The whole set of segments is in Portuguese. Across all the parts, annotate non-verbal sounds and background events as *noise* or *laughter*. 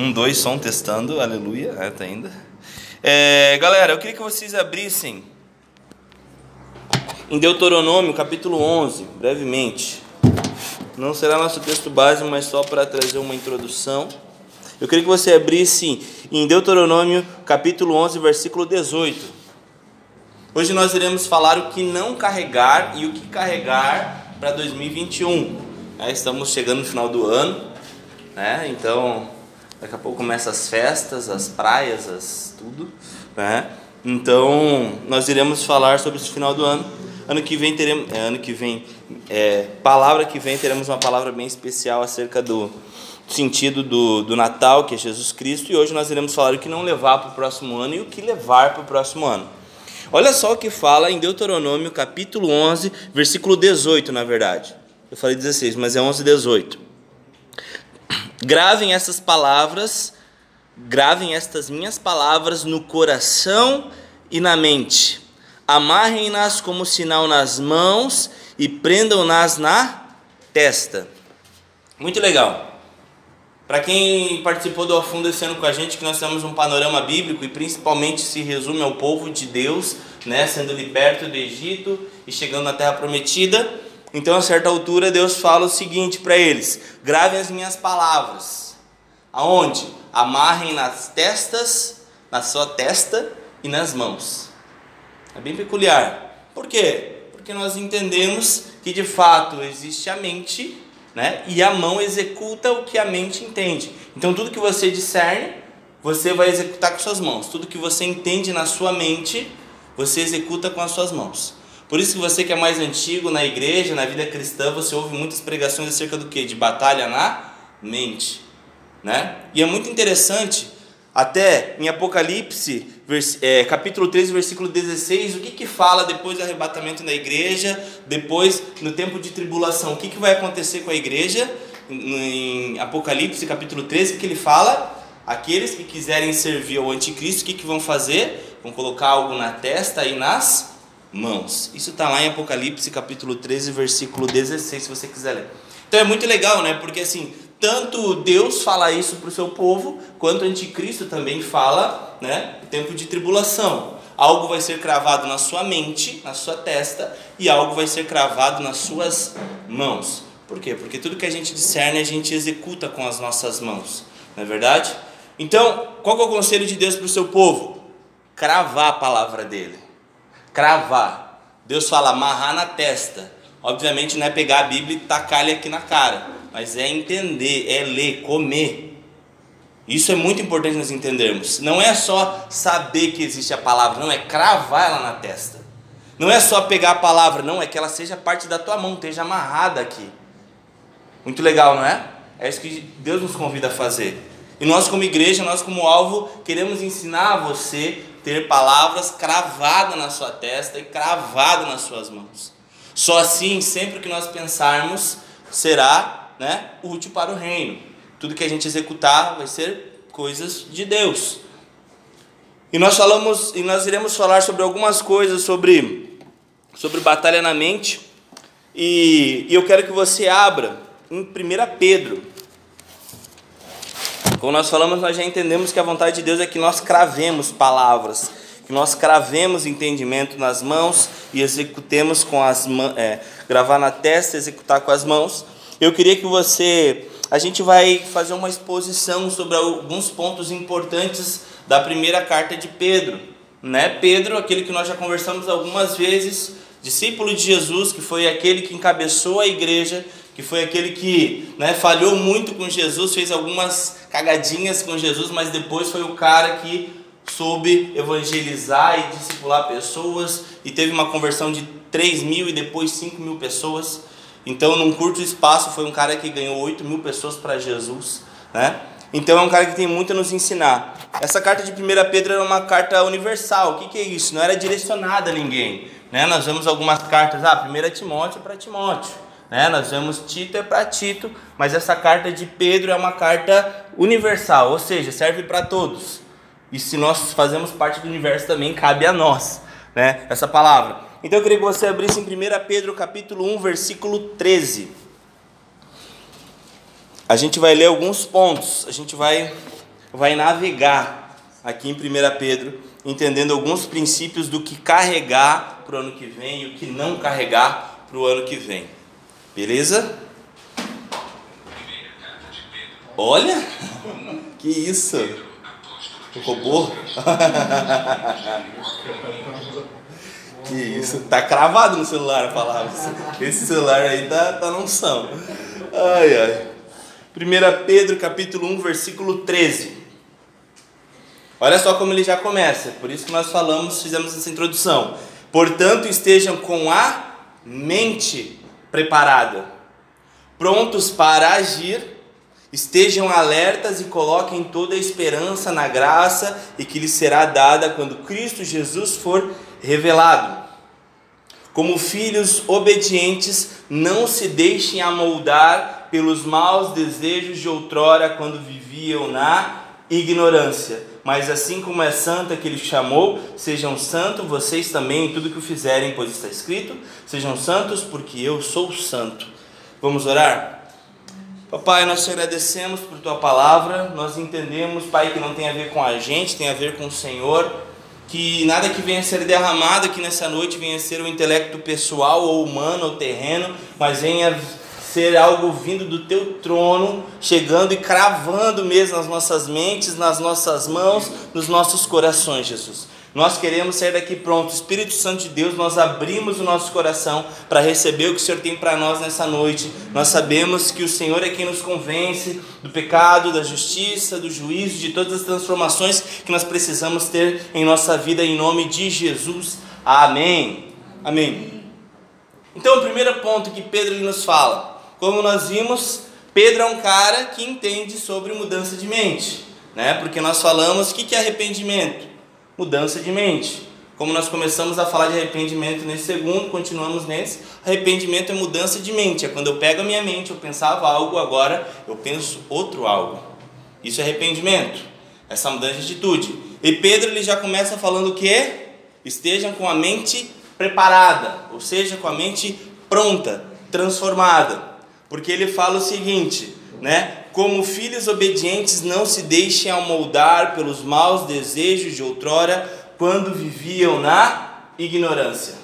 Um, dois, som testando, aleluia, é, tá ainda. É, galera, eu queria que vocês abrissem em Deuteronômio, capítulo 11, brevemente. Não será nosso texto base, mas só para trazer uma introdução. Eu queria que você abrisse em Deuteronômio, capítulo 11, versículo 18. Hoje nós iremos falar o que não carregar e o que carregar para 2021. É, estamos chegando no final do ano, né? então daqui a pouco começam as festas, as praias, as tudo. Né? Então nós iremos falar sobre esse final do ano. Ano que vem teremos, é, ano que vem, é, palavra que vem teremos uma palavra bem especial acerca do sentido do, do Natal, que é Jesus Cristo, e hoje nós iremos falar o que não levar para o próximo ano e o que levar para o próximo ano. Olha só o que fala em Deuteronômio, capítulo 11, versículo 18, na verdade. Eu falei 16, mas é 11, 18. Gravem essas palavras, gravem estas minhas palavras no coração e na mente. Amarrem-nas como sinal nas mãos e prendam-nas na testa. Muito legal. Para quem participou do Afundo esse ano com a gente, que nós temos um panorama bíblico e principalmente se resume ao povo de Deus, né, sendo liberto do Egito e chegando na Terra Prometida. Então, a certa altura, Deus fala o seguinte para eles: gravem as minhas palavras. Aonde? Amarrem nas testas, na sua testa e nas mãos. É bem peculiar. Por quê? Porque nós entendemos que de fato existe a mente né? E a mão executa o que a mente entende. Então tudo que você discerne, você vai executar com suas mãos. Tudo que você entende na sua mente, você executa com as suas mãos. Por isso que você que é mais antigo na igreja, na vida cristã, você ouve muitas pregações acerca do que? De batalha na mente, né? E é muito interessante até em Apocalipse, é, capítulo 13, versículo 16, o que, que fala depois do arrebatamento da igreja, depois no tempo de tribulação, o que, que vai acontecer com a igreja? Em Apocalipse, capítulo 13, que ele fala: aqueles que quiserem servir ao anticristo, o que, que vão fazer? Vão colocar algo na testa e nas mãos. Isso está lá em Apocalipse, capítulo 13, versículo 16, se você quiser ler. Então é muito legal, né? Porque assim, tanto Deus fala isso para o seu povo, quanto o anticristo também fala, né? Tempo de tribulação. Algo vai ser cravado na sua mente, na sua testa, e algo vai ser cravado nas suas mãos. Por quê? Porque tudo que a gente discerne, a gente executa com as nossas mãos. Não é verdade? Então, qual é o conselho de Deus para o seu povo? Cravar a palavra dele. Cravar. Deus fala amarrar na testa. Obviamente não é pegar a Bíblia e tacar-lhe aqui na cara mas é entender, é ler, comer. Isso é muito importante nós entendermos. Não é só saber que existe a palavra, não é cravar ela na testa. Não é só pegar a palavra, não, é que ela seja parte da tua mão, esteja amarrada aqui. Muito legal, não é? É isso que Deus nos convida a fazer. E nós, como igreja, nós, como alvo, queremos ensinar a você ter palavras cravadas na sua testa e cravadas nas suas mãos. Só assim, sempre que nós pensarmos, será né, útil para o reino. Tudo que a gente executar vai ser coisas de Deus. E nós falamos e nós iremos falar sobre algumas coisas sobre sobre batalha na mente. E, e eu quero que você abra em 1 Pedro. Como nós falamos, nós já entendemos que a vontade de Deus é que nós cravemos palavras, que nós cravemos entendimento nas mãos e executemos com as mãos, é, gravar na testa, executar com as mãos. Eu queria que você. A gente vai fazer uma exposição sobre alguns pontos importantes da primeira carta de Pedro. Né? Pedro, aquele que nós já conversamos algumas vezes, discípulo de Jesus, que foi aquele que encabeçou a igreja, que foi aquele que né, falhou muito com Jesus, fez algumas cagadinhas com Jesus, mas depois foi o cara que soube evangelizar e discipular pessoas e teve uma conversão de 3 mil e depois 5 mil pessoas. Então, num curto espaço, foi um cara que ganhou 8 mil pessoas para Jesus. Né? Então, é um cara que tem muito a nos ensinar. Essa carta de 1 Pedro era uma carta universal. O que, que é isso? Não era direcionada a ninguém. Né? Nós vemos algumas cartas, ah, 1 Timóteo para Timóteo. Né? Nós vemos Tito é para Tito, mas essa carta de Pedro é uma carta universal, ou seja, serve para todos. E se nós fazemos parte do universo também, cabe a nós né? essa palavra. Então eu queria que você abrisse em 1 Pedro capítulo 1, versículo 13. A gente vai ler alguns pontos, a gente vai vai navegar aqui em 1 Pedro, entendendo alguns princípios do que carregar para o ano que vem e o que não carregar para o ano que vem. Beleza? Olha! Que isso? O robô? *laughs* que isso? Tá cravado no celular a palavra. Esse celular aí tá, tá não são. Ai, ai. 1 Pedro capítulo 1, versículo 13. Olha só como ele já começa. Por isso que nós falamos, fizemos essa introdução. Portanto, estejam com a mente preparada, prontos para agir Estejam alertas e coloquem toda a esperança na graça e que lhes será dada quando Cristo Jesus for revelado. Como filhos obedientes, não se deixem amoldar pelos maus desejos de outrora quando viviam na ignorância. Mas assim como é santa que ele chamou, sejam santos vocês também em tudo que o fizerem, pois está escrito: sejam santos, porque eu sou santo. Vamos orar? Papai, nós te agradecemos por tua palavra. Nós entendemos, Pai, que não tem a ver com a gente, tem a ver com o Senhor. Que nada que venha a ser derramado aqui nessa noite venha a ser o intelecto pessoal ou humano ou terreno, mas venha ser algo vindo do teu trono, chegando e cravando mesmo nas nossas mentes, nas nossas mãos, nos nossos corações, Jesus. Nós queremos sair daqui pronto. Espírito Santo de Deus, nós abrimos o nosso coração para receber o que o Senhor tem para nós nessa noite. Nós sabemos que o Senhor é quem nos convence do pecado, da justiça, do juízo, de todas as transformações que nós precisamos ter em nossa vida, em nome de Jesus. Amém. Amém. Então, o primeiro ponto que Pedro nos fala, como nós vimos, Pedro é um cara que entende sobre mudança de mente, né? Porque nós falamos o que é arrependimento mudança de mente. Como nós começamos a falar de arrependimento nesse segundo, continuamos nesse. Arrependimento é mudança de mente. É quando eu pego a minha mente, eu pensava algo, agora eu penso outro algo. Isso é arrependimento. Essa mudança de atitude. E Pedro ele já começa falando que? Estejam com a mente preparada, ou seja, com a mente pronta, transformada. Porque ele fala o seguinte, né? Como filhos obedientes, não se deixem amoldar pelos maus desejos de outrora, quando viviam na ignorância.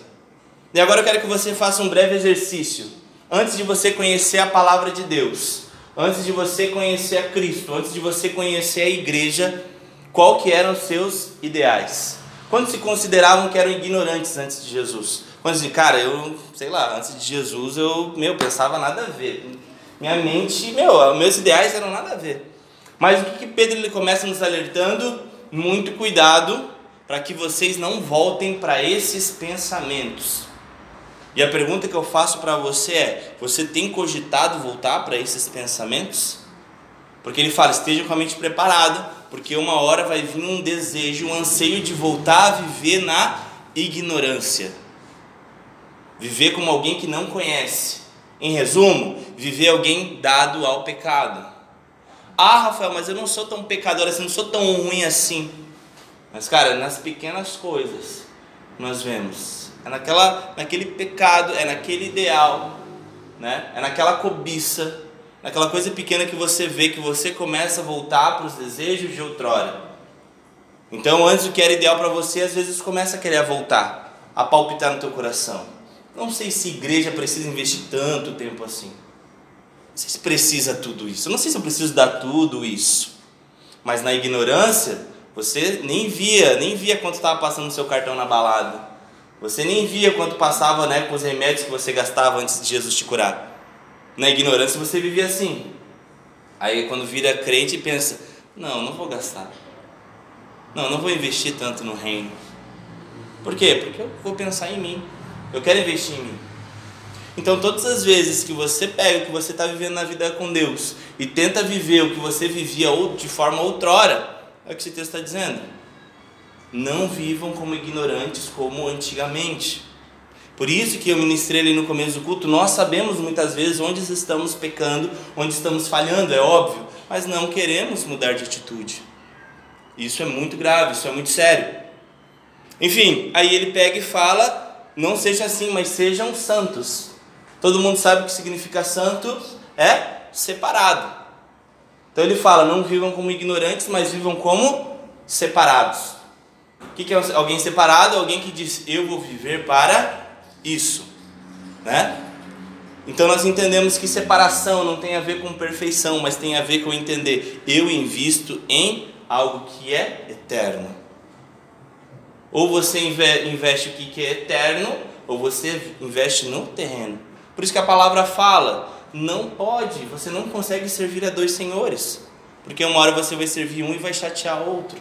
E agora eu quero que você faça um breve exercício. Antes de você conhecer a palavra de Deus, antes de você conhecer a Cristo, antes de você conhecer a igreja, qual que eram seus ideais? Quando se consideravam que eram ignorantes antes de Jesus? Quando se, cara, eu, sei lá, antes de Jesus eu, meu, pensava nada a ver minha mente, meu, meus ideais eram nada a ver. Mas o que, que Pedro ele começa nos alertando? Muito cuidado para que vocês não voltem para esses pensamentos. E a pergunta que eu faço para você é: você tem cogitado voltar para esses pensamentos? Porque ele fala: esteja com a mente preparada, porque uma hora vai vir um desejo, um anseio de voltar a viver na ignorância. Viver como alguém que não conhece. Em resumo, viver alguém dado ao pecado. Ah, Rafael, mas eu não sou tão pecador assim, não sou tão ruim assim. Mas, cara, nas pequenas coisas nós vemos. É naquela, naquele pecado, é naquele ideal, né? é naquela cobiça, naquela coisa pequena que você vê que você começa a voltar para os desejos de outrora. Então, antes o que era ideal para você, às vezes começa a querer voltar, a palpitar no teu coração. Não sei se igreja precisa investir tanto tempo assim. Não sei se precisa tudo isso. Eu não sei se eu preciso dar tudo isso. Mas na ignorância, você nem via, nem via quanto estava passando no seu cartão na balada. Você nem via quanto passava né, com os remédios que você gastava antes de Jesus te curar. Na ignorância você vivia assim. Aí quando vira crente pensa, não, não vou gastar. Não, não vou investir tanto no reino. Por quê? Porque eu vou pensar em mim. Eu quero investir em mim. Então, todas as vezes que você pega o que você está vivendo na vida com Deus e tenta viver o que você vivia de forma outrora, é o que esse texto está dizendo. Não vivam como ignorantes como antigamente. Por isso que eu ministrei ali no começo do culto, nós sabemos muitas vezes onde estamos pecando, onde estamos falhando, é óbvio, mas não queremos mudar de atitude. Isso é muito grave, isso é muito sério. Enfim, aí ele pega e fala não seja assim, mas sejam santos. Todo mundo sabe o que significa santo? É separado. Então ele fala: não vivam como ignorantes, mas vivam como separados. O que é alguém separado? Alguém que diz: eu vou viver para isso, né? Então nós entendemos que separação não tem a ver com perfeição, mas tem a ver com entender eu invisto em algo que é eterno. Ou você investe o que é eterno, ou você investe no terreno. Por isso que a palavra fala, não pode, você não consegue servir a dois senhores. Porque uma hora você vai servir um e vai chatear outro.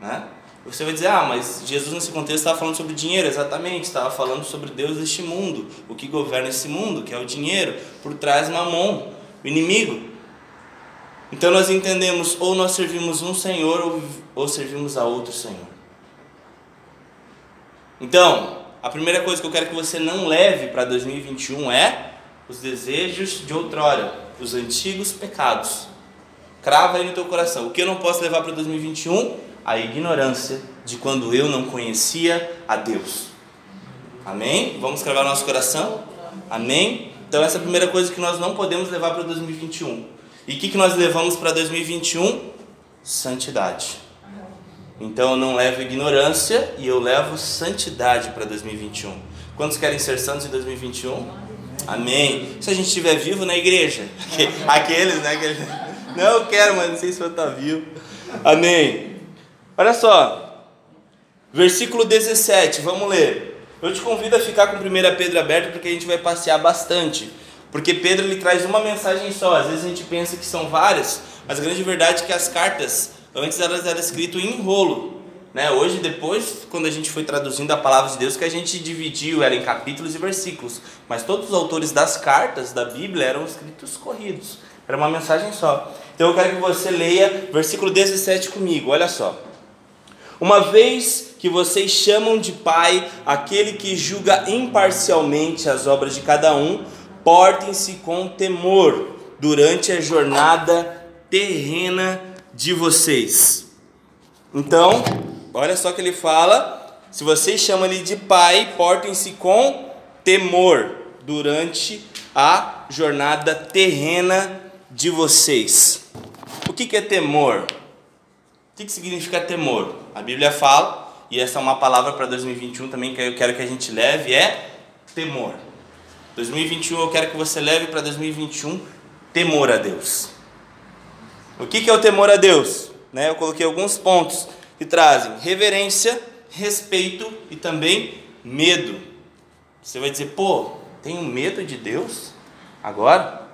Né? Você vai dizer, ah, mas Jesus nesse contexto estava falando sobre dinheiro, exatamente, estava falando sobre Deus deste mundo, o que governa esse mundo, que é o dinheiro, por trás mamon, o inimigo. Então nós entendemos, ou nós servimos um Senhor, ou, ou servimos a outro Senhor. Então, a primeira coisa que eu quero que você não leve para 2021 é os desejos de outrora, os antigos pecados. Crava aí no teu coração. O que eu não posso levar para 2021? A ignorância de quando eu não conhecia a Deus. Amém? Vamos cravar no nosso coração? Amém? Então essa é a primeira coisa que nós não podemos levar para 2021. E o que, que nós levamos para 2021? Santidade. Então eu não levo ignorância e eu levo santidade para 2021. Quantos querem ser santos em 2021? Amém. Se a gente estiver vivo na igreja. *laughs* Aqueles, né? Aqueles... *laughs* Não, eu quero, mas não sei se eu estar vivo. Amém. Olha só. Versículo 17, vamos ler. Eu te convido a ficar com 1 Pedro aberto porque a gente vai passear bastante. Porque Pedro ele traz uma mensagem só. Às vezes a gente pensa que são várias, mas a grande verdade é que as cartas Antes elas eram escritas em rolo. Né? Hoje, depois, quando a gente foi traduzindo a palavra de Deus, que a gente dividiu, era em capítulos e versículos. Mas todos os autores das cartas da Bíblia eram escritos corridos. Era uma mensagem só. Então eu quero que você leia versículo 17 comigo, olha só. Uma vez que vocês chamam de Pai aquele que julga imparcialmente as obras de cada um, portem-se com temor durante a jornada terrena de vocês. Então, olha só que ele fala: se vocês chamam ele de pai, portem-se com temor durante a jornada terrena de vocês. O que, que é temor? O que, que significa temor? A Bíblia fala, e essa é uma palavra para 2021 também que eu quero que a gente leve, é temor. 2021 eu quero que você leve para 2021 temor a Deus. O que é o temor a Deus? Né? Eu coloquei alguns pontos que trazem reverência, respeito e também medo. Você vai dizer, pô, tenho medo de Deus? Agora?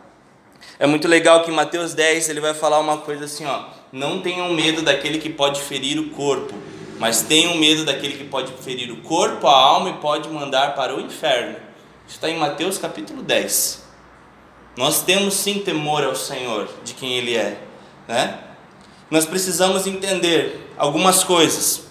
É muito legal que em Mateus 10 ele vai falar uma coisa assim, ó, não tenham medo daquele que pode ferir o corpo, mas tenham medo daquele que pode ferir o corpo, a alma e pode mandar para o inferno. Isso está em Mateus capítulo 10. Nós temos sim temor ao Senhor, de quem Ele é né? Nós precisamos entender algumas coisas.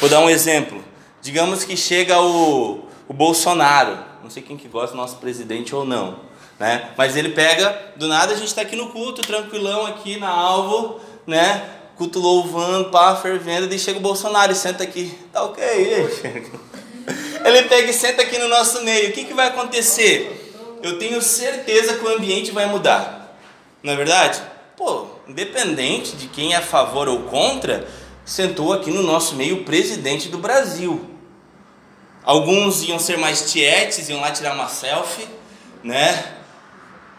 Vou dar um exemplo. Digamos que chega o, o Bolsonaro, não sei quem que gosta do nosso presidente ou não, né? Mas ele pega, do nada a gente está aqui no culto, tranquilão aqui na alvo, né? Culto louvando, pá, fervendo, e chega o Bolsonaro e senta aqui, tá ok? *laughs* Ele pega e senta aqui no nosso meio. O que, que vai acontecer? Eu tenho certeza que o ambiente vai mudar. Não é verdade? Pô, independente de quem é a favor ou contra, sentou aqui no nosso meio o presidente do Brasil. Alguns iam ser mais tietes, iam lá tirar uma selfie, né?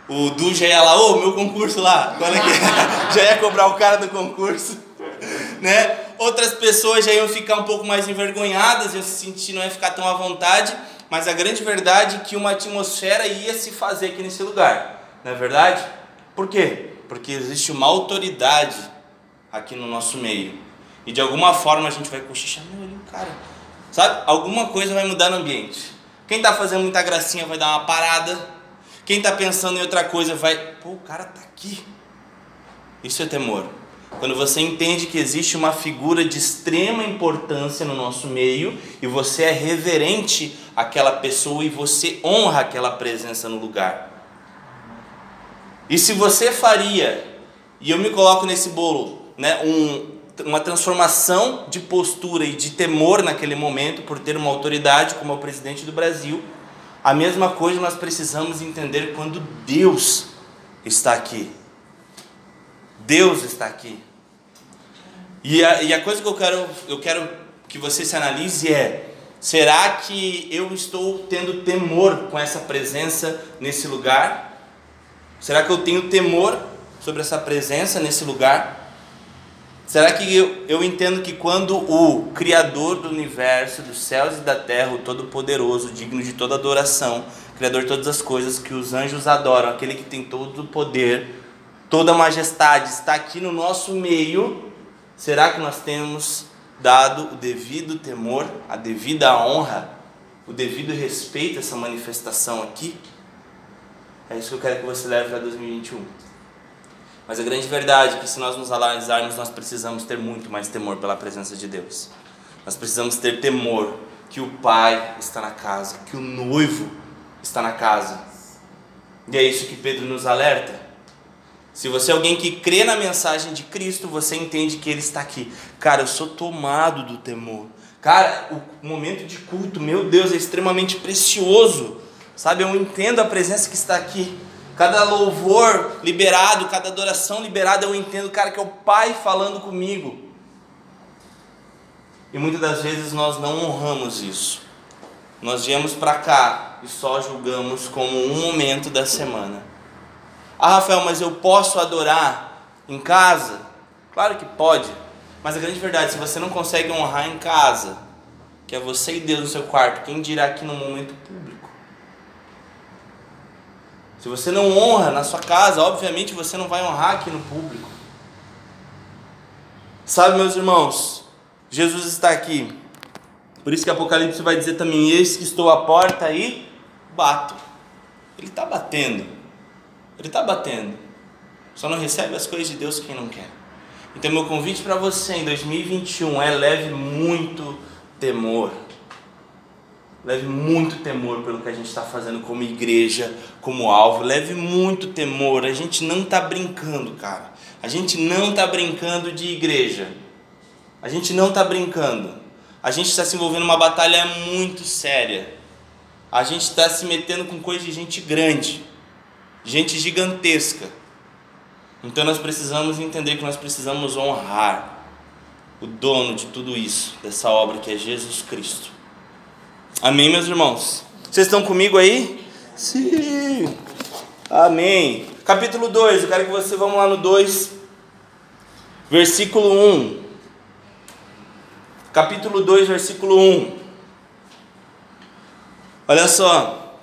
O Du já ia lá, ô, oh, meu concurso lá, quando é que *laughs* já ia cobrar o cara do concurso, *laughs* né? Outras pessoas já iam ficar um pouco mais envergonhadas, iam se sentir, não ia ficar tão à vontade, mas a grande verdade é que uma atmosfera ia se fazer aqui nesse lugar, não é verdade? Por quê? Porque existe uma autoridade aqui no nosso meio. E de alguma forma a gente vai cochichar, meu, ali o cara. Sabe? Alguma coisa vai mudar no ambiente. Quem está fazendo muita gracinha vai dar uma parada. Quem está pensando em outra coisa vai, pô, o cara está aqui. Isso é temor. Quando você entende que existe uma figura de extrema importância no nosso meio e você é reverente àquela pessoa e você honra aquela presença no lugar. E se você faria, e eu me coloco nesse bolo, né, um, uma transformação de postura e de temor naquele momento por ter uma autoridade como é o presidente do Brasil, a mesma coisa nós precisamos entender quando Deus está aqui. Deus está aqui. E a, e a coisa que eu quero, eu quero que você se analise é: será que eu estou tendo temor com essa presença nesse lugar? Será que eu tenho temor sobre essa presença nesse lugar? Será que eu, eu entendo que quando o Criador do universo, dos céus e da terra, o Todo-Poderoso, digno de toda adoração, Criador de todas as coisas, que os anjos adoram, aquele que tem todo o poder, toda a majestade, está aqui no nosso meio, será que nós temos dado o devido temor, a devida honra, o devido respeito a essa manifestação aqui? É isso que eu quero que você leve para 2021. Mas a grande verdade é que se nós nos analisarmos, nós precisamos ter muito mais temor pela presença de Deus. Nós precisamos ter temor que o Pai está na casa, que o noivo está na casa. E é isso que Pedro nos alerta. Se você é alguém que crê na mensagem de Cristo, você entende que Ele está aqui. Cara, eu sou tomado do temor. Cara, o momento de culto, meu Deus, é extremamente precioso. Sabe, eu entendo a presença que está aqui. Cada louvor liberado, cada adoração liberada, eu entendo, cara, que é o Pai falando comigo. E muitas das vezes nós não honramos isso. Nós viemos para cá e só julgamos como um momento da semana. Ah, Rafael, mas eu posso adorar em casa? Claro que pode. Mas a grande verdade, se você não consegue honrar em casa, que é você e Deus no seu quarto, quem dirá aqui no momento público? Se você não honra na sua casa, obviamente você não vai honrar aqui no público. Sabe, meus irmãos, Jesus está aqui. Por isso que Apocalipse vai dizer também: Eis que estou à porta e bato. Ele está batendo. Ele está batendo. Só não recebe as coisas de Deus quem não quer. Então, meu convite para você em 2021 é leve muito temor Leve muito temor pelo que a gente está fazendo como igreja, como alvo. Leve muito temor. A gente não está brincando, cara. A gente não está brincando de igreja. A gente não está brincando. A gente está se envolvendo numa batalha muito séria. A gente está se metendo com coisa de gente grande, gente gigantesca. Então nós precisamos entender que nós precisamos honrar o dono de tudo isso, dessa obra que é Jesus Cristo. Amém, meus irmãos? Vocês estão comigo aí? Sim. Amém. Capítulo 2, eu quero que você vamos lá no 2, versículo 1. Capítulo 2, versículo 1. Olha só.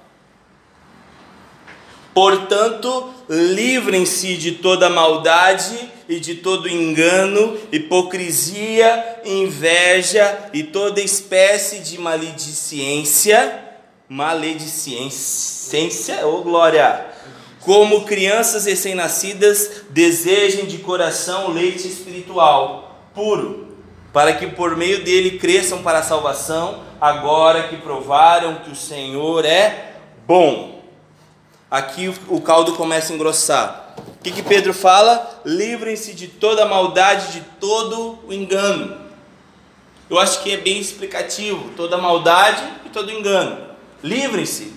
Portanto, livrem-se de toda maldade e de todo engano, hipocrisia, inveja e toda espécie de maledicência. Maledicência, ô oh glória! Como crianças recém-nascidas desejem de coração leite espiritual puro, para que por meio dele cresçam para a salvação, agora que provaram que o Senhor é bom. Aqui o caldo começa a engrossar. O que, que Pedro fala? Livrem-se de toda maldade, de todo o engano. Eu acho que é bem explicativo: toda maldade e todo engano. Livrem-se.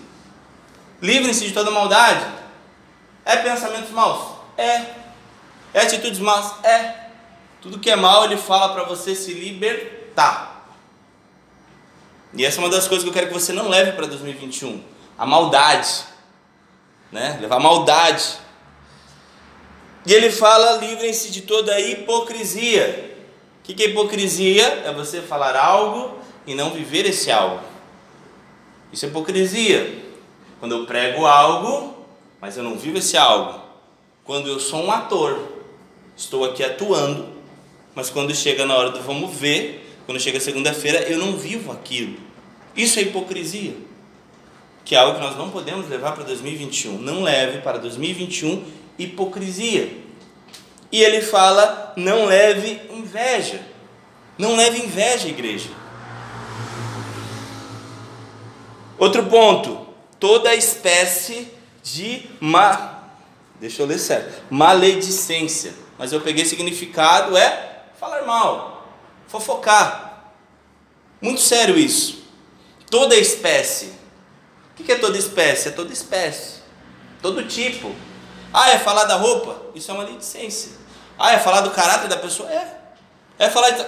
Livrem-se de toda maldade. É pensamentos maus? É. É atitudes más? É. Tudo que é mal, ele fala para você se libertar. E essa é uma das coisas que eu quero que você não leve para 2021. A maldade. Né? Levar maldade e ele fala: livrem-se de toda a hipocrisia. O que é hipocrisia? É você falar algo e não viver esse algo. Isso é hipocrisia. Quando eu prego algo, mas eu não vivo esse algo. Quando eu sou um ator, estou aqui atuando, mas quando chega na hora do vamos ver, quando chega segunda-feira, eu não vivo aquilo. Isso é hipocrisia. Que é algo que nós não podemos levar para 2021. Não leve para 2021 hipocrisia. E ele fala: não leve inveja. Não leve inveja, igreja. Outro ponto: toda espécie de ma Deixa eu ler certo. Maledicência. Mas eu peguei significado é falar mal, fofocar. Muito sério isso. Toda espécie. O que é toda espécie? É toda espécie. Todo tipo. Ah, é falar da roupa? Isso é uma maledicência. Ah, é falar do caráter da pessoa? É. É falar de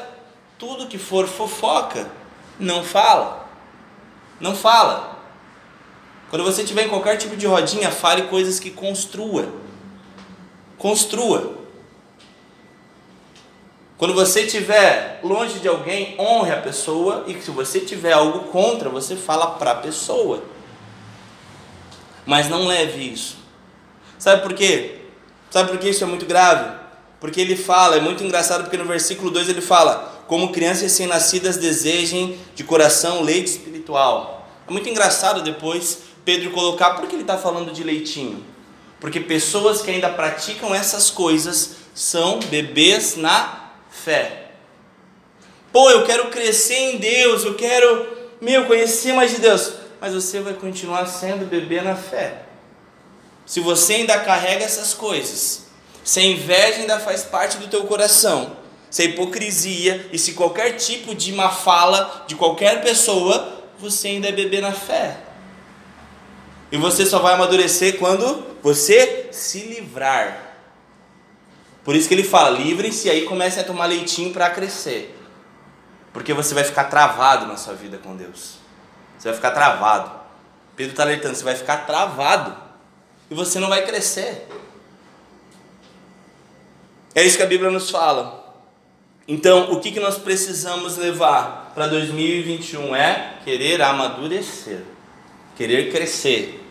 tudo que for fofoca, não fala. Não fala. Quando você estiver em qualquer tipo de rodinha, fale coisas que construa. Construa. Quando você estiver longe de alguém, honre a pessoa e se você tiver algo contra, você fala para a pessoa. Mas não leve isso. Sabe por quê? Sabe por que isso é muito grave? Porque ele fala, é muito engraçado porque no versículo 2 ele fala: Como crianças recém-nascidas desejem de coração leite espiritual. É muito engraçado depois Pedro colocar, por que ele está falando de leitinho? Porque pessoas que ainda praticam essas coisas são bebês na fé. Pô, eu quero crescer em Deus, eu quero, meu, conhecer mais de Deus. Mas você vai continuar sendo bebê na fé. Se você ainda carrega essas coisas, se a inveja ainda faz parte do teu coração, se a hipocrisia e se qualquer tipo de má fala de qualquer pessoa, você ainda é bebê na fé. E você só vai amadurecer quando você se livrar. Por isso que ele fala: livrem-se e aí comecem a tomar leitinho para crescer. Porque você vai ficar travado na sua vida com Deus. Você vai ficar travado. Pedro está alertando: você vai ficar travado. E você não vai crescer. É isso que a Bíblia nos fala. Então, o que, que nós precisamos levar para 2021 é querer amadurecer, querer crescer.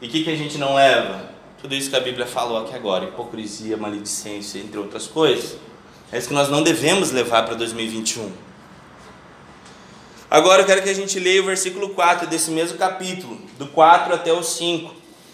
E o que, que a gente não leva? Tudo isso que a Bíblia falou aqui agora: hipocrisia, maledicência, entre outras coisas. É isso que nós não devemos levar para 2021. Agora eu quero que a gente leia o versículo 4 desse mesmo capítulo, do 4 até o 5.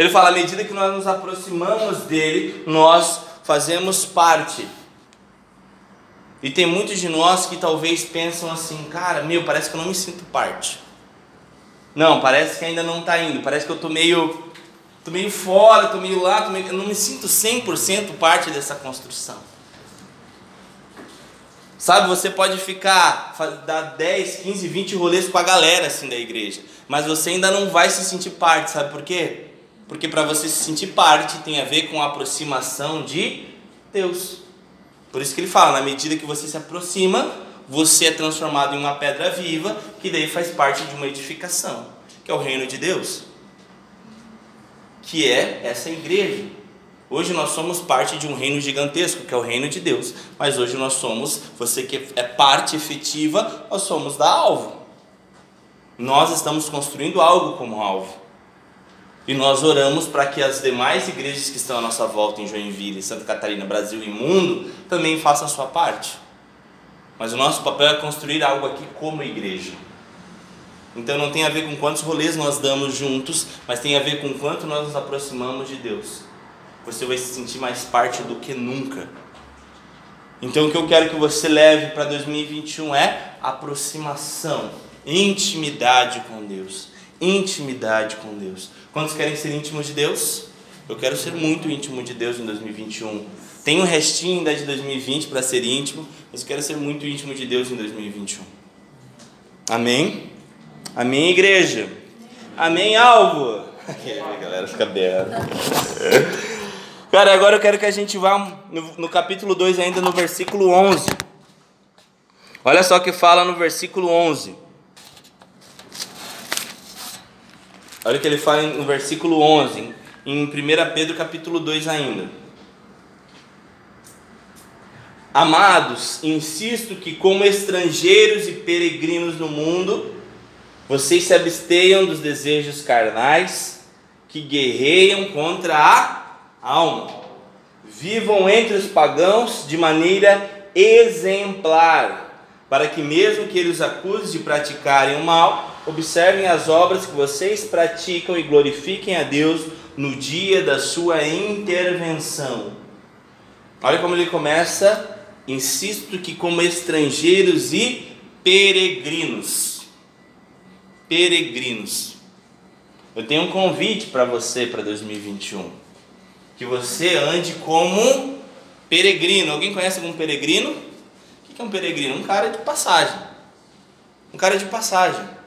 Ele fala: à medida que nós nos aproximamos dele, nós fazemos parte. E tem muitos de nós que talvez pensam assim: cara, meu, parece que eu não me sinto parte. Não, parece que ainda não está indo, parece que eu estou meio, tô meio fora, estou meio lá, tô meio, eu não me sinto 100% parte dessa construção. Sabe, você pode ficar, dar 10, 15, 20 rolês com a galera assim da igreja, mas você ainda não vai se sentir parte, sabe por quê? Porque para você se sentir parte tem a ver com a aproximação de Deus. Por isso que ele fala, na medida que você se aproxima, você é transformado em uma pedra viva, que daí faz parte de uma edificação, que é o reino de Deus. Que é essa igreja. Hoje nós somos parte de um reino gigantesco, que é o reino de Deus. Mas hoje nós somos, você que é parte efetiva, nós somos da alvo. Nós estamos construindo algo como alvo. E nós oramos para que as demais igrejas que estão à nossa volta em Joinville, Santa Catarina, Brasil e mundo também façam a sua parte. Mas o nosso papel é construir algo aqui como igreja. Então não tem a ver com quantos rolês nós damos juntos, mas tem a ver com quanto nós nos aproximamos de Deus. Você vai se sentir mais parte do que nunca. Então o que eu quero que você leve para 2021 é aproximação, intimidade com Deus. Intimidade com Deus. Quantos querem ser íntimos de Deus? Eu quero ser muito íntimo de Deus em 2021. Tem um restinho ainda de 2020 para ser íntimo, mas eu quero ser muito íntimo de Deus em 2021. Amém? Amém, igreja? Amém, alvo? a galera fica aberta. Cara, agora eu quero que a gente vá no, no capítulo 2, ainda no versículo 11. Olha só o que fala no versículo 11. Olha o que ele fala no versículo 11, em 1 Pedro capítulo 2 ainda. Amados, insisto que como estrangeiros e peregrinos no mundo, vocês se abstenham dos desejos carnais que guerreiam contra a alma. Vivam entre os pagãos de maneira exemplar, para que mesmo que eles acusem de praticarem o mal, observem as obras que vocês praticam e glorifiquem a Deus no dia da sua intervenção. Olha como ele começa. Insisto que como estrangeiros e peregrinos. Peregrinos. Eu tenho um convite para você para 2021. Que você ande como peregrino. Alguém conhece algum peregrino? O que é um peregrino? Um cara de passagem. Um cara de passagem.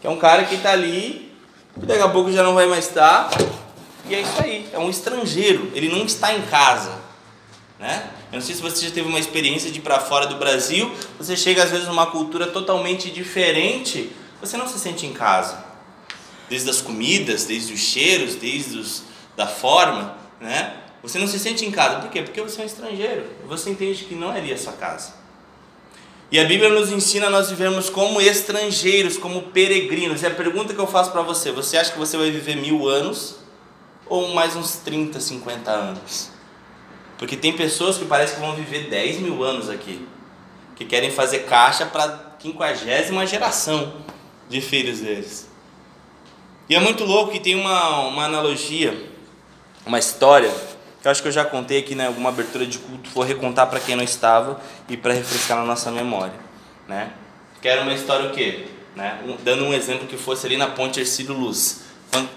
Que é um cara que está ali, que daqui a pouco já não vai mais estar. E é isso aí. É um estrangeiro. Ele não está em casa. Né? Eu não sei se você já teve uma experiência de ir para fora do Brasil. Você chega às vezes numa cultura totalmente diferente. Você não se sente em casa desde as comidas, desde os cheiros, desde os, da forma, né? Você não se sente em casa. Por quê? Porque você é um estrangeiro. Você entende que não é ali a sua casa. E a Bíblia nos ensina a nós vivermos como estrangeiros, como peregrinos. E a pergunta que eu faço para você: você acha que você vai viver mil anos ou mais uns 30, 50 anos? Porque tem pessoas que parece que vão viver 10 mil anos aqui, que querem fazer caixa para quinquagésima geração de filhos deles. E é muito louco que tem uma, uma analogia, uma história, eu acho que eu já contei aqui né, alguma abertura de culto, vou recontar para quem não estava e para refrescar na nossa memória. Né? Que era uma história o quê? Né? Um, dando um exemplo que fosse ali na ponte Ercílio Luz.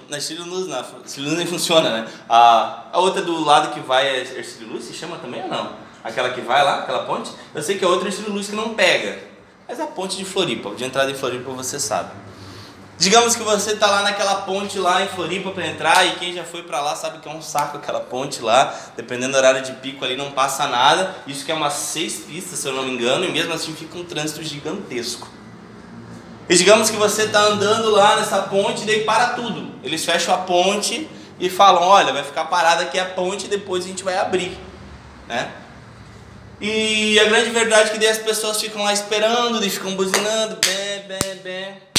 Na Ercílio Luz não, Ercílio Luz nem funciona, né? A, a outra do lado que vai é Ercílio Luz, se chama também ou não? Aquela que vai lá, aquela ponte? Eu sei que a outra é Ercílio Luz que não pega. Mas a ponte de Floripa, de entrada em Floripa você sabe. Digamos que você está lá naquela ponte lá em Floripa para entrar e quem já foi para lá sabe que é um saco aquela ponte lá, dependendo do horário de pico ali não passa nada. Isso que é umas seis pistas, se eu não me engano, e mesmo assim fica um trânsito gigantesco. E digamos que você está andando lá nessa ponte e daí para tudo. Eles fecham a ponte e falam, olha, vai ficar parada aqui a ponte depois a gente vai abrir, né? E a grande verdade é que daí as pessoas ficam lá esperando, e ficam buzinando, bem, bem, bem.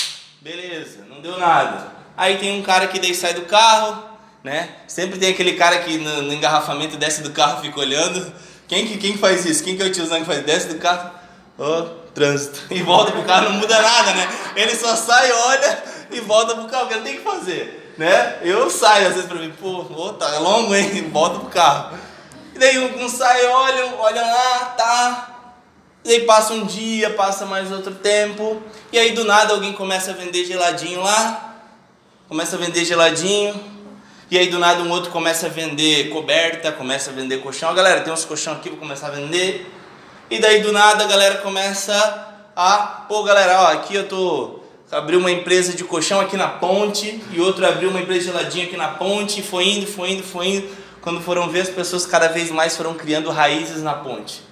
Beleza, não deu nada. Aí tem um cara que daí sai do carro, né? Sempre tem aquele cara que no, no engarrafamento desce do carro fica olhando. Quem que, quem faz isso? Quem que é o tiozão que faz? Desce do carro, ó, trânsito. *laughs* E volta pro carro, não muda nada, né? Ele só sai, olha e volta pro carro, o que ele tem que fazer, né? Eu saio às vezes pra mim, pô, oh, tá longo, hein? *laughs* Volta pro carro. E daí um, um sai, olha, olha lá, tá, e aí passa um dia, passa mais outro tempo, e aí do nada alguém começa a vender geladinho lá, começa a vender geladinho, e aí do nada um outro começa a vender coberta, começa a vender colchão. A galera tem uns colchão aqui, vou começar a vender. E daí do nada a galera começa a, pô galera, ó, aqui eu tô abriu uma empresa de colchão aqui na ponte e outro abriu uma empresa de geladinho aqui na ponte, e foi indo, foi indo, foi indo. Quando foram ver as pessoas cada vez mais foram criando raízes na ponte.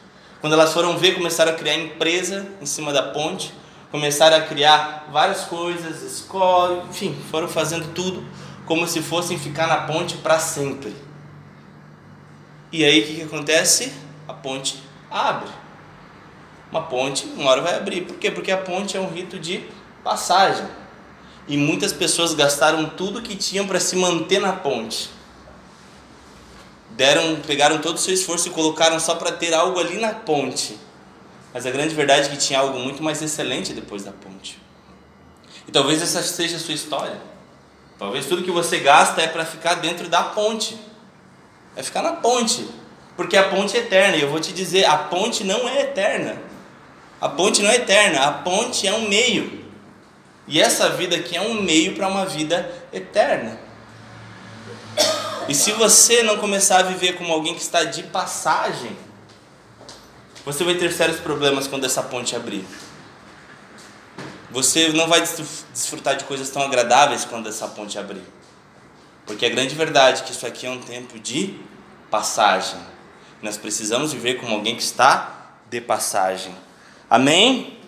Quando elas foram ver, começaram a criar empresa em cima da ponte, começaram a criar várias coisas, escola, enfim, foram fazendo tudo como se fossem ficar na ponte para sempre. E aí o que, que acontece? A ponte abre. Uma ponte, uma hora vai abrir. Por quê? Porque a ponte é um rito de passagem. E muitas pessoas gastaram tudo que tinham para se manter na ponte deram, pegaram todo o seu esforço e colocaram só para ter algo ali na ponte. Mas a grande verdade é que tinha algo muito mais excelente depois da ponte. E talvez essa seja a sua história. Talvez tudo que você gasta é para ficar dentro da ponte. É ficar na ponte. Porque a ponte é eterna. E eu vou te dizer, a ponte não é eterna. A ponte não é eterna, a ponte é um meio. E essa vida aqui é um meio para uma vida eterna. E se você não começar a viver como alguém que está de passagem, você vai ter sérios problemas quando essa ponte abrir. Você não vai desfrutar de coisas tão agradáveis quando essa ponte abrir. Porque a grande verdade é que isso aqui é um tempo de passagem. Nós precisamos viver como alguém que está de passagem. Amém?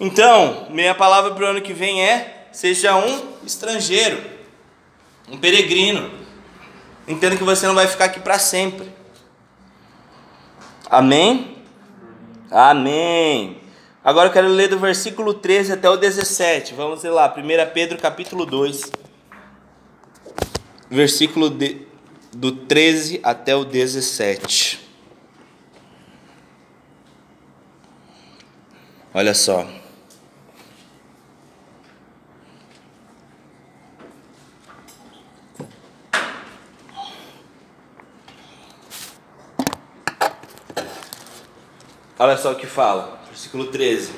Então, minha palavra para o ano que vem é: seja um estrangeiro, um peregrino. Entenda que você não vai ficar aqui para sempre. Amém? Amém. Agora eu quero ler do versículo 13 até o 17. Vamos ler lá, 1 Pedro capítulo 2. Versículo de, do 13 até o 17. Olha só. Olha só o que fala, versículo 13.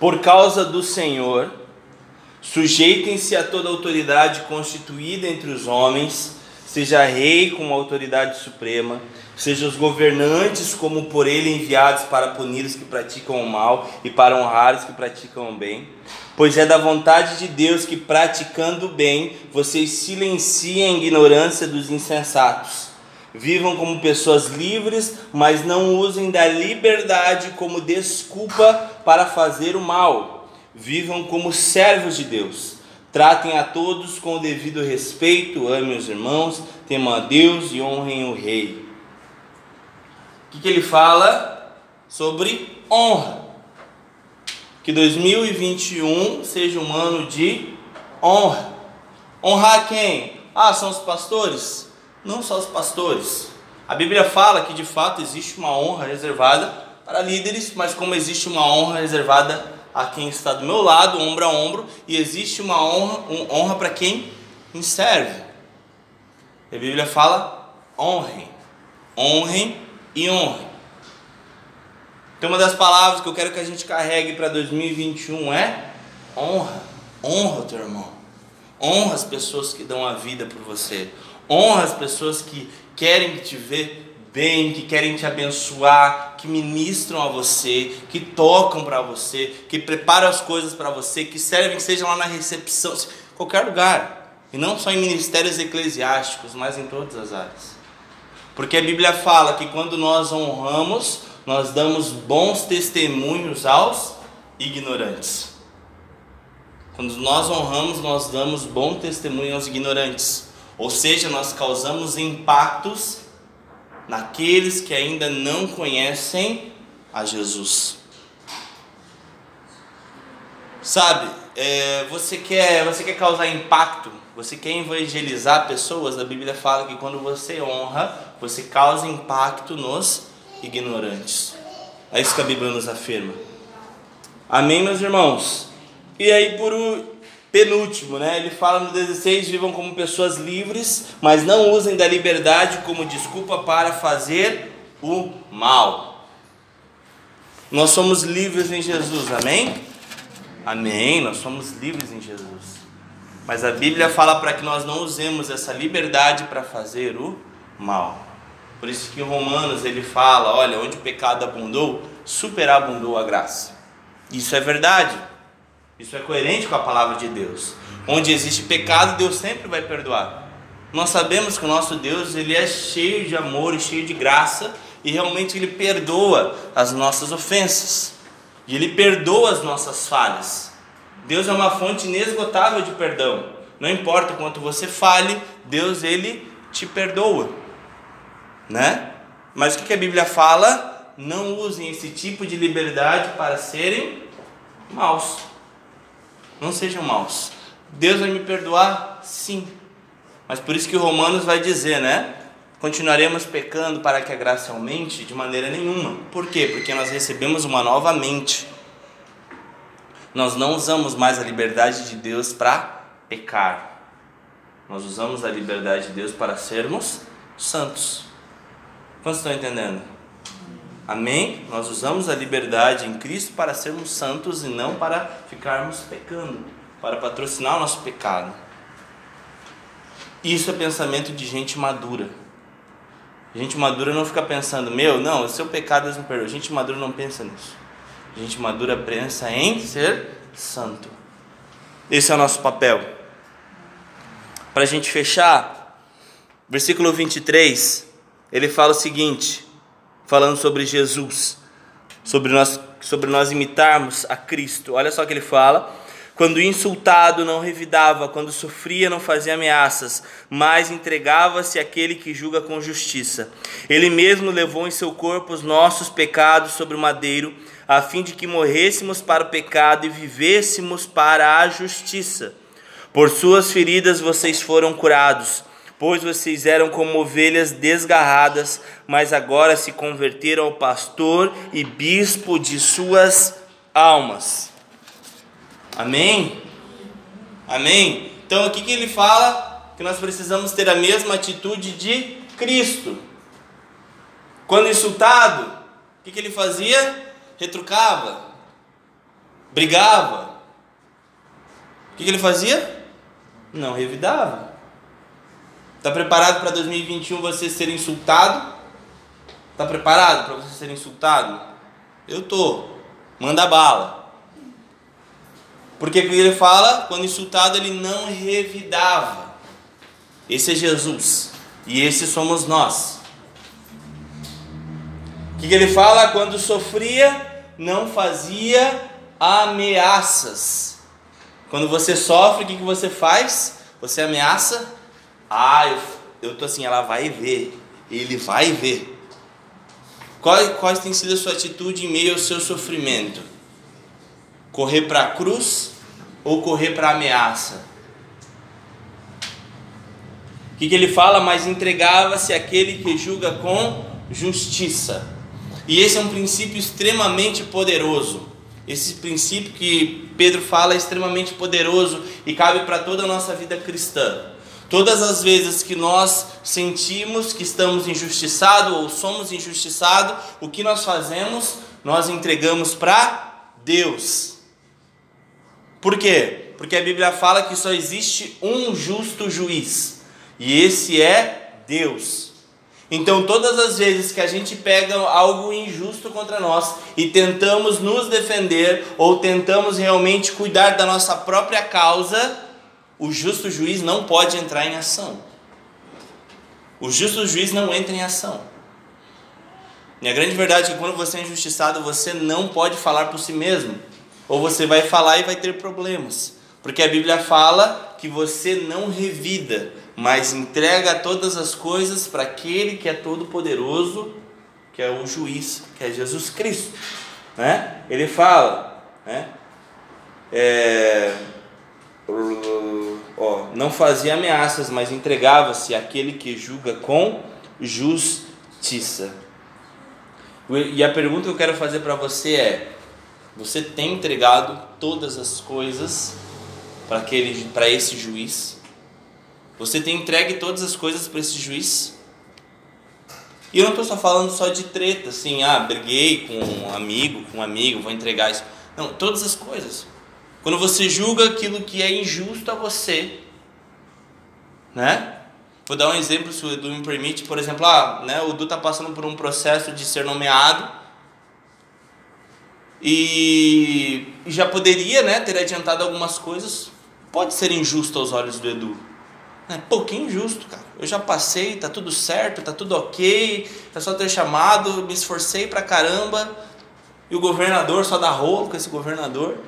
Por causa do Senhor, sujeitem-se a toda autoridade constituída entre os homens, seja rei como autoridade suprema, seja os governantes como por ele enviados para punir os que praticam o mal e para honrar os que praticam o bem. Pois é da vontade de Deus que, praticando o bem, vocês silenciem a ignorância dos insensatos. Vivam como pessoas livres, mas não usem da liberdade como desculpa para fazer o mal. Vivam como servos de Deus. Tratem a todos com o devido respeito, amem os irmãos, temam a Deus e honrem o rei. O que, que ele fala sobre honra? Que 2021 seja um ano de honra. Honrar quem? Ah, são os pastores? Não só os pastores. A Bíblia fala que de fato existe uma honra reservada para líderes, mas como existe uma honra reservada a quem está do meu lado, ombro a ombro, e existe uma honra, uma honra para quem me serve. A Bíblia fala: honrem, honrem e honrem. Então, uma das palavras que eu quero que a gente carregue para 2021 é honra. Honra o teu irmão. Honra as pessoas que dão a vida por você. Honra as pessoas que querem te ver bem, que querem te abençoar, que ministram a você, que tocam para você, que preparam as coisas para você, que servem, seja lá na recepção, qualquer lugar. E não só em ministérios eclesiásticos, mas em todas as áreas. Porque a Bíblia fala que quando nós honramos, nós damos bons testemunhos aos ignorantes. Quando nós honramos, nós damos bom testemunho aos ignorantes. Ou seja, nós causamos impactos naqueles que ainda não conhecem a Jesus. Sabe, é, você, quer, você quer causar impacto, você quer evangelizar pessoas, a Bíblia fala que quando você honra, você causa impacto nos ignorantes. É isso que a Bíblia nos afirma. Amém, meus irmãos? E aí, por, penúltimo, né? Ele fala no 16: vivam como pessoas livres, mas não usem da liberdade como desculpa para fazer o mal. Nós somos livres em Jesus, amém? Amém, nós somos livres em Jesus. Mas a Bíblia fala para que nós não usemos essa liberdade para fazer o mal. Por isso que em Romanos ele fala: olha, onde o pecado abundou, superabundou a graça. Isso é verdade. Isso é coerente com a palavra de Deus. Onde existe pecado, Deus sempre vai perdoar. Nós sabemos que o nosso Deus ele é cheio de amor e cheio de graça e realmente ele perdoa as nossas ofensas. E ele perdoa as nossas falhas. Deus é uma fonte inesgotável de perdão. Não importa quanto você fale, Deus ele te perdoa. Né? Mas o que a Bíblia fala? Não usem esse tipo de liberdade para serem maus. Não sejam maus. Deus vai me perdoar? Sim. Mas por isso que Romanos vai dizer, né? Continuaremos pecando para que a graça aumente? De maneira nenhuma. Por quê? Porque nós recebemos uma nova mente. Nós não usamos mais a liberdade de Deus para pecar. Nós usamos a liberdade de Deus para sermos santos. Quantos estão entendendo? Amém? Nós usamos a liberdade em Cristo para sermos santos e não para ficarmos pecando, para patrocinar o nosso pecado. Isso é pensamento de gente madura. Gente madura não fica pensando, meu, não, o seu pecado Deus me perdoa. Gente madura não pensa nisso. Gente madura pensa em ser santo. Esse é o nosso papel. Para a gente fechar, versículo 23, ele fala o seguinte: falando sobre Jesus, sobre nós, sobre nós imitarmos a Cristo. Olha só o que ele fala. Quando insultado, não revidava, quando sofria, não fazia ameaças, mas entregava-se àquele que julga com justiça. Ele mesmo levou em seu corpo os nossos pecados sobre o madeiro, a fim de que morrêssemos para o pecado e vivêssemos para a justiça. Por suas feridas vocês foram curados pois vocês eram como ovelhas desgarradas, mas agora se converteram ao pastor e bispo de suas almas. Amém? Amém? Então aqui que ele fala que nós precisamos ter a mesma atitude de Cristo. Quando insultado, que, que ele fazia? Retrucava, brigava. O que, que ele fazia? Não revidava. Está preparado para 2021 você ser insultado? Está preparado para você ser insultado? Eu tô. Manda bala. Porque ele fala? Quando insultado, ele não revidava. Esse é Jesus. E esse somos nós. O que, que ele fala? Quando sofria, não fazia ameaças. Quando você sofre, o que, que você faz? Você ameaça? Ah, eu, eu tô assim, ela vai ver. Ele vai ver. Qual, quais tem sido a sua atitude em meio ao seu sofrimento? Correr para a cruz ou correr para a ameaça? O que, que ele fala? Mas entregava-se aquele que julga com justiça. E esse é um princípio extremamente poderoso. Esse princípio que Pedro fala é extremamente poderoso e cabe para toda a nossa vida cristã. Todas as vezes que nós sentimos que estamos injustiçados ou somos injustiçados, o que nós fazemos? Nós entregamos para Deus. Por quê? Porque a Bíblia fala que só existe um justo juiz, e esse é Deus. Então, todas as vezes que a gente pega algo injusto contra nós e tentamos nos defender ou tentamos realmente cuidar da nossa própria causa, o justo juiz não pode entrar em ação. O justo juiz não entra em ação. E a grande verdade é que quando você é injustiçado, você não pode falar por si mesmo. Ou você vai falar e vai ter problemas. Porque a Bíblia fala que você não revida, mas entrega todas as coisas para aquele que é todo poderoso, que é o juiz, que é Jesus Cristo, né? Ele fala, né? É, ó, não fazia ameaças, mas entregava-se àquele que julga com justiça. E a pergunta que eu quero fazer para você é: você tem entregado todas as coisas para aquele, para esse juiz? Você tem entregue todas as coisas para esse juiz? E eu não estou só falando só de treta, assim, ah, briguei com um amigo, com um amigo, vou entregar isso. Não, todas as coisas. Quando você julga aquilo que é injusto a você, né? Vou dar um exemplo, se o Edu me permite, por exemplo, ah, né, o Edu está passando por um processo de ser nomeado e já poderia, né, ter adiantado algumas coisas. Pode ser injusto aos olhos do Edu. É pouquinho injusto, cara. Eu já passei, tá tudo certo, tá tudo ok, é só ter chamado, me esforcei pra caramba. E o governador só dá rolo com esse governador.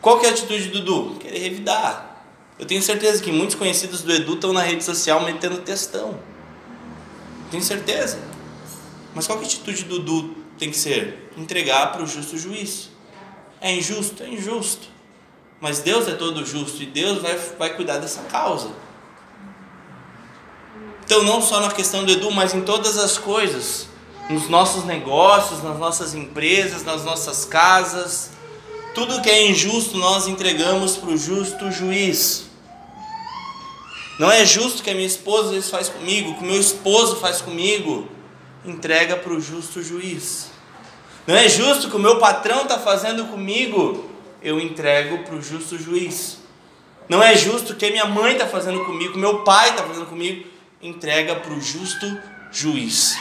Qual que é a atitude do Dudu? Querer revidar. Eu tenho certeza que muitos conhecidos do Edu estão na rede social metendo textão. Tenho certeza. Mas qual que é a atitude do Dudu tem que ser? Entregar para o justo juiz. É injusto? É injusto. Mas Deus é todo justo e Deus vai, vai cuidar dessa causa. Então, não só na questão do Edu, mas em todas as coisas, nos nossos negócios, nas nossas empresas, nas nossas casas, tudo que é injusto nós entregamos para o justo juiz. Não é justo que a minha esposa faz comigo, que o meu esposo faz comigo, entrega para o justo juiz. Não é justo que o meu patrão está fazendo comigo, eu entrego para o justo juiz. Não é justo que minha mãe está fazendo comigo, meu pai está fazendo comigo, entrega para o justo juiz.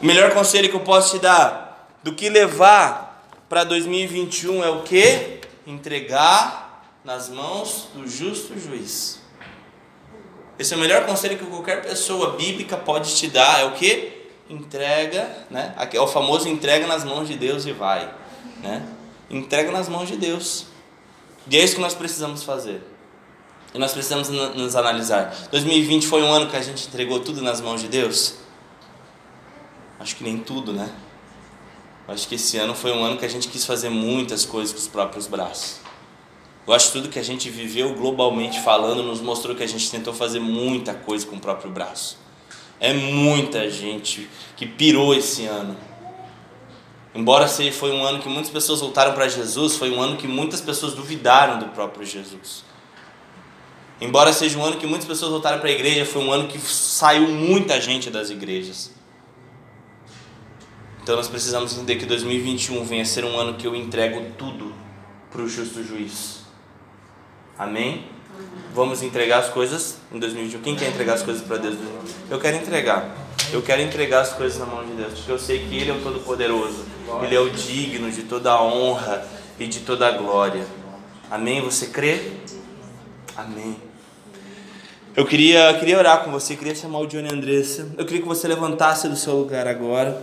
O melhor conselho que eu posso te dar do que levar para 2021 é o que? Entregar nas mãos do justo juiz. Esse é o melhor conselho que qualquer pessoa bíblica pode te dar, é o que? Entrega, né? É o famoso entrega nas mãos de Deus e vai, né? Entrega nas mãos de Deus. E é isso que nós precisamos fazer. E nós precisamos nos analisar. 2020 foi um ano que a gente entregou tudo nas mãos de Deus? Acho que nem tudo, né? Acho que esse ano foi um ano que a gente quis fazer muitas coisas com os próprios braços. Eu acho que tudo que a gente viveu globalmente falando nos mostrou que a gente tentou fazer muita coisa com o próprio braço. É muita gente que pirou esse ano. Embora seja foi um ano que muitas pessoas voltaram para Jesus, foi um ano que muitas pessoas duvidaram do próprio Jesus. Embora seja um ano que muitas pessoas voltaram para a igreja, foi um ano que saiu muita gente das igrejas. Então nós precisamos entender que 2021 venha a ser um ano que eu entrego tudo para o justo juiz. Amém? Vamos entregar as coisas em 2021. Quem quer entregar as coisas para Deus? Eu quero entregar. Eu quero entregar as coisas na mão de Deus, porque eu sei que Ele é o Todo-Poderoso. Ele é o digno de toda a honra e de toda a glória. Amém? Você crê? Amém. Eu queria, queria orar com você, queria chamar o Johnny Andressa. Eu queria que você levantasse do seu lugar agora.